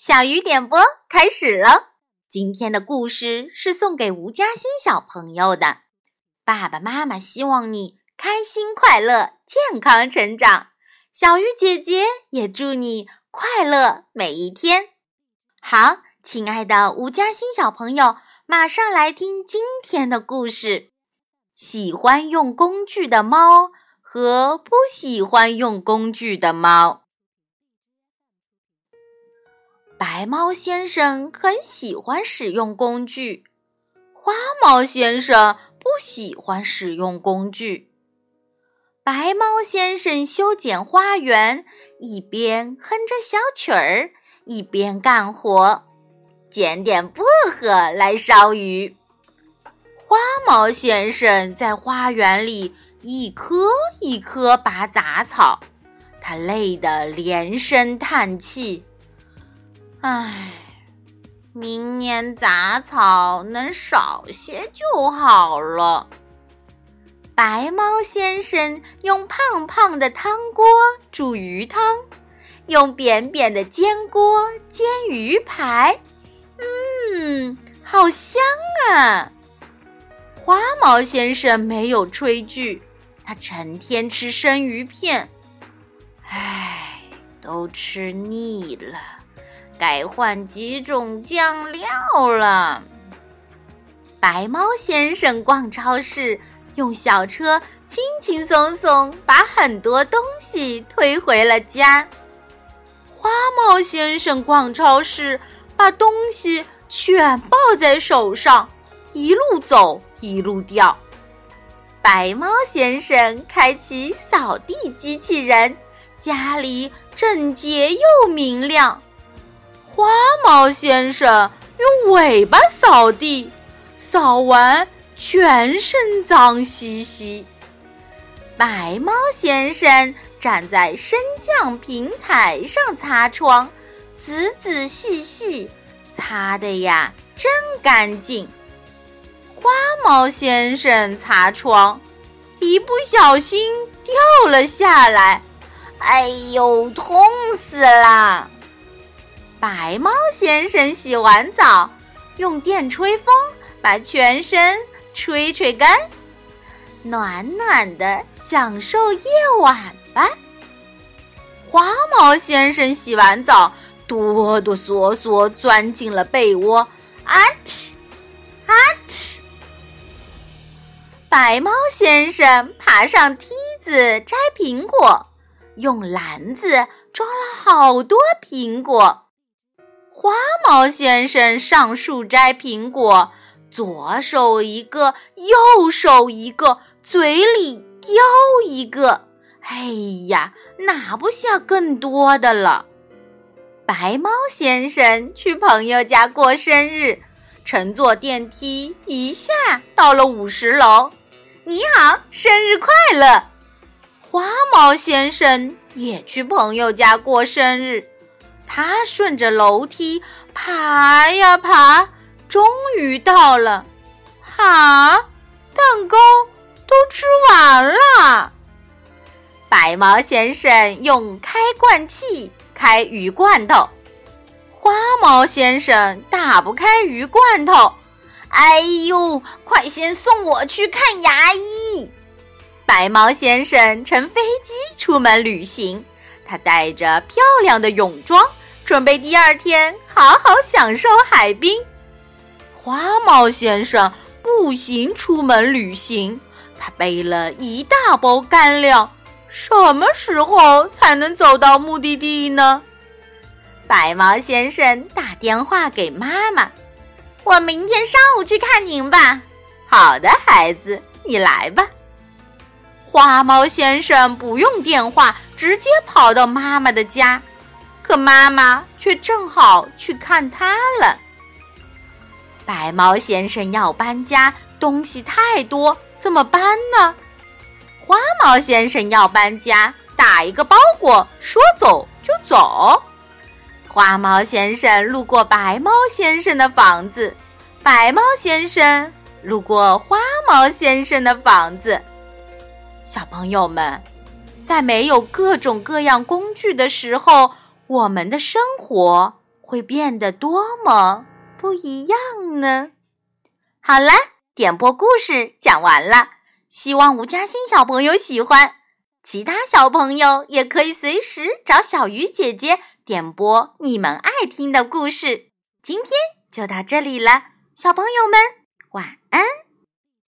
小鱼点播开始了。今天的故事是送给吴嘉欣小朋友的。爸爸妈妈希望你开心快乐、健康成长。小鱼姐姐也祝你快乐每一天。好，亲爱的吴嘉欣小朋友，马上来听今天的故事：喜欢用工具的猫和不喜欢用工具的猫。白猫先生很喜欢使用工具，花猫先生不喜欢使用工具。白猫先生修剪花园，一边哼着小曲儿，一边干活，捡点薄荷来烧鱼。花猫先生在花园里一棵一棵拔杂草，他累得连声叹气。唉，明年杂草能少些就好了。白猫先生用胖胖的汤锅煮鱼汤，用扁扁的煎锅煎鱼排，嗯，好香啊！花猫先生没有炊具，他成天吃生鱼片，唉，都吃腻了。该换几种酱料了。白猫先生逛超市，用小车轻轻松松把很多东西推回了家。花猫先生逛超市，把东西全抱在手上，一路走一路掉。白猫先生开启扫地机器人，家里整洁又明亮。花猫先生用尾巴扫地，扫完全身脏兮兮。白猫先生站在升降平台上擦窗，仔仔细细，擦的呀真干净。花猫先生擦窗，一不小心掉了下来，哎呦，痛死啦！白猫先生洗完澡，用电吹风把全身吹吹干，暖暖的享受夜晚吧。花猫先生洗完澡，哆哆嗦嗦钻进了被窝，啊嚏啊嚏。白猫先生爬上梯子摘苹果，用篮子装了好多苹果。花猫先生上树摘苹果，左手一个，右手一个，嘴里叼一个。哎呀，拿不下更多的了。白猫先生去朋友家过生日，乘坐电梯一下到了五十楼。你好，生日快乐！花猫先生也去朋友家过生日。他顺着楼梯爬呀爬，终于到了。啊，蛋糕都吃完了。白毛先生用开罐器开鱼罐头，花猫先生打不开鱼罐头。哎呦，快先送我去看牙医！白毛先生乘飞机出门旅行。他带着漂亮的泳装，准备第二天好好享受海滨。花猫先生步行出门旅行，他背了一大包干粮，什么时候才能走到目的地呢？白猫先生打电话给妈妈：“我明天上午去看您吧。”“好的，孩子，你来吧。”花猫先生不用电话，直接跑到妈妈的家，可妈妈却正好去看他了。白猫先生要搬家，东西太多，怎么搬呢？花猫先生要搬家，打一个包裹，说走就走。花猫先生路过白猫先生的房子，白猫先生路过花猫先生的房子。小朋友们，在没有各种各样工具的时候，我们的生活会变得多么不一样呢？好了，点播故事讲完了，希望吴嘉欣小朋友喜欢。其他小朋友也可以随时找小鱼姐姐点播你们爱听的故事。今天就到这里了，小朋友们晚安。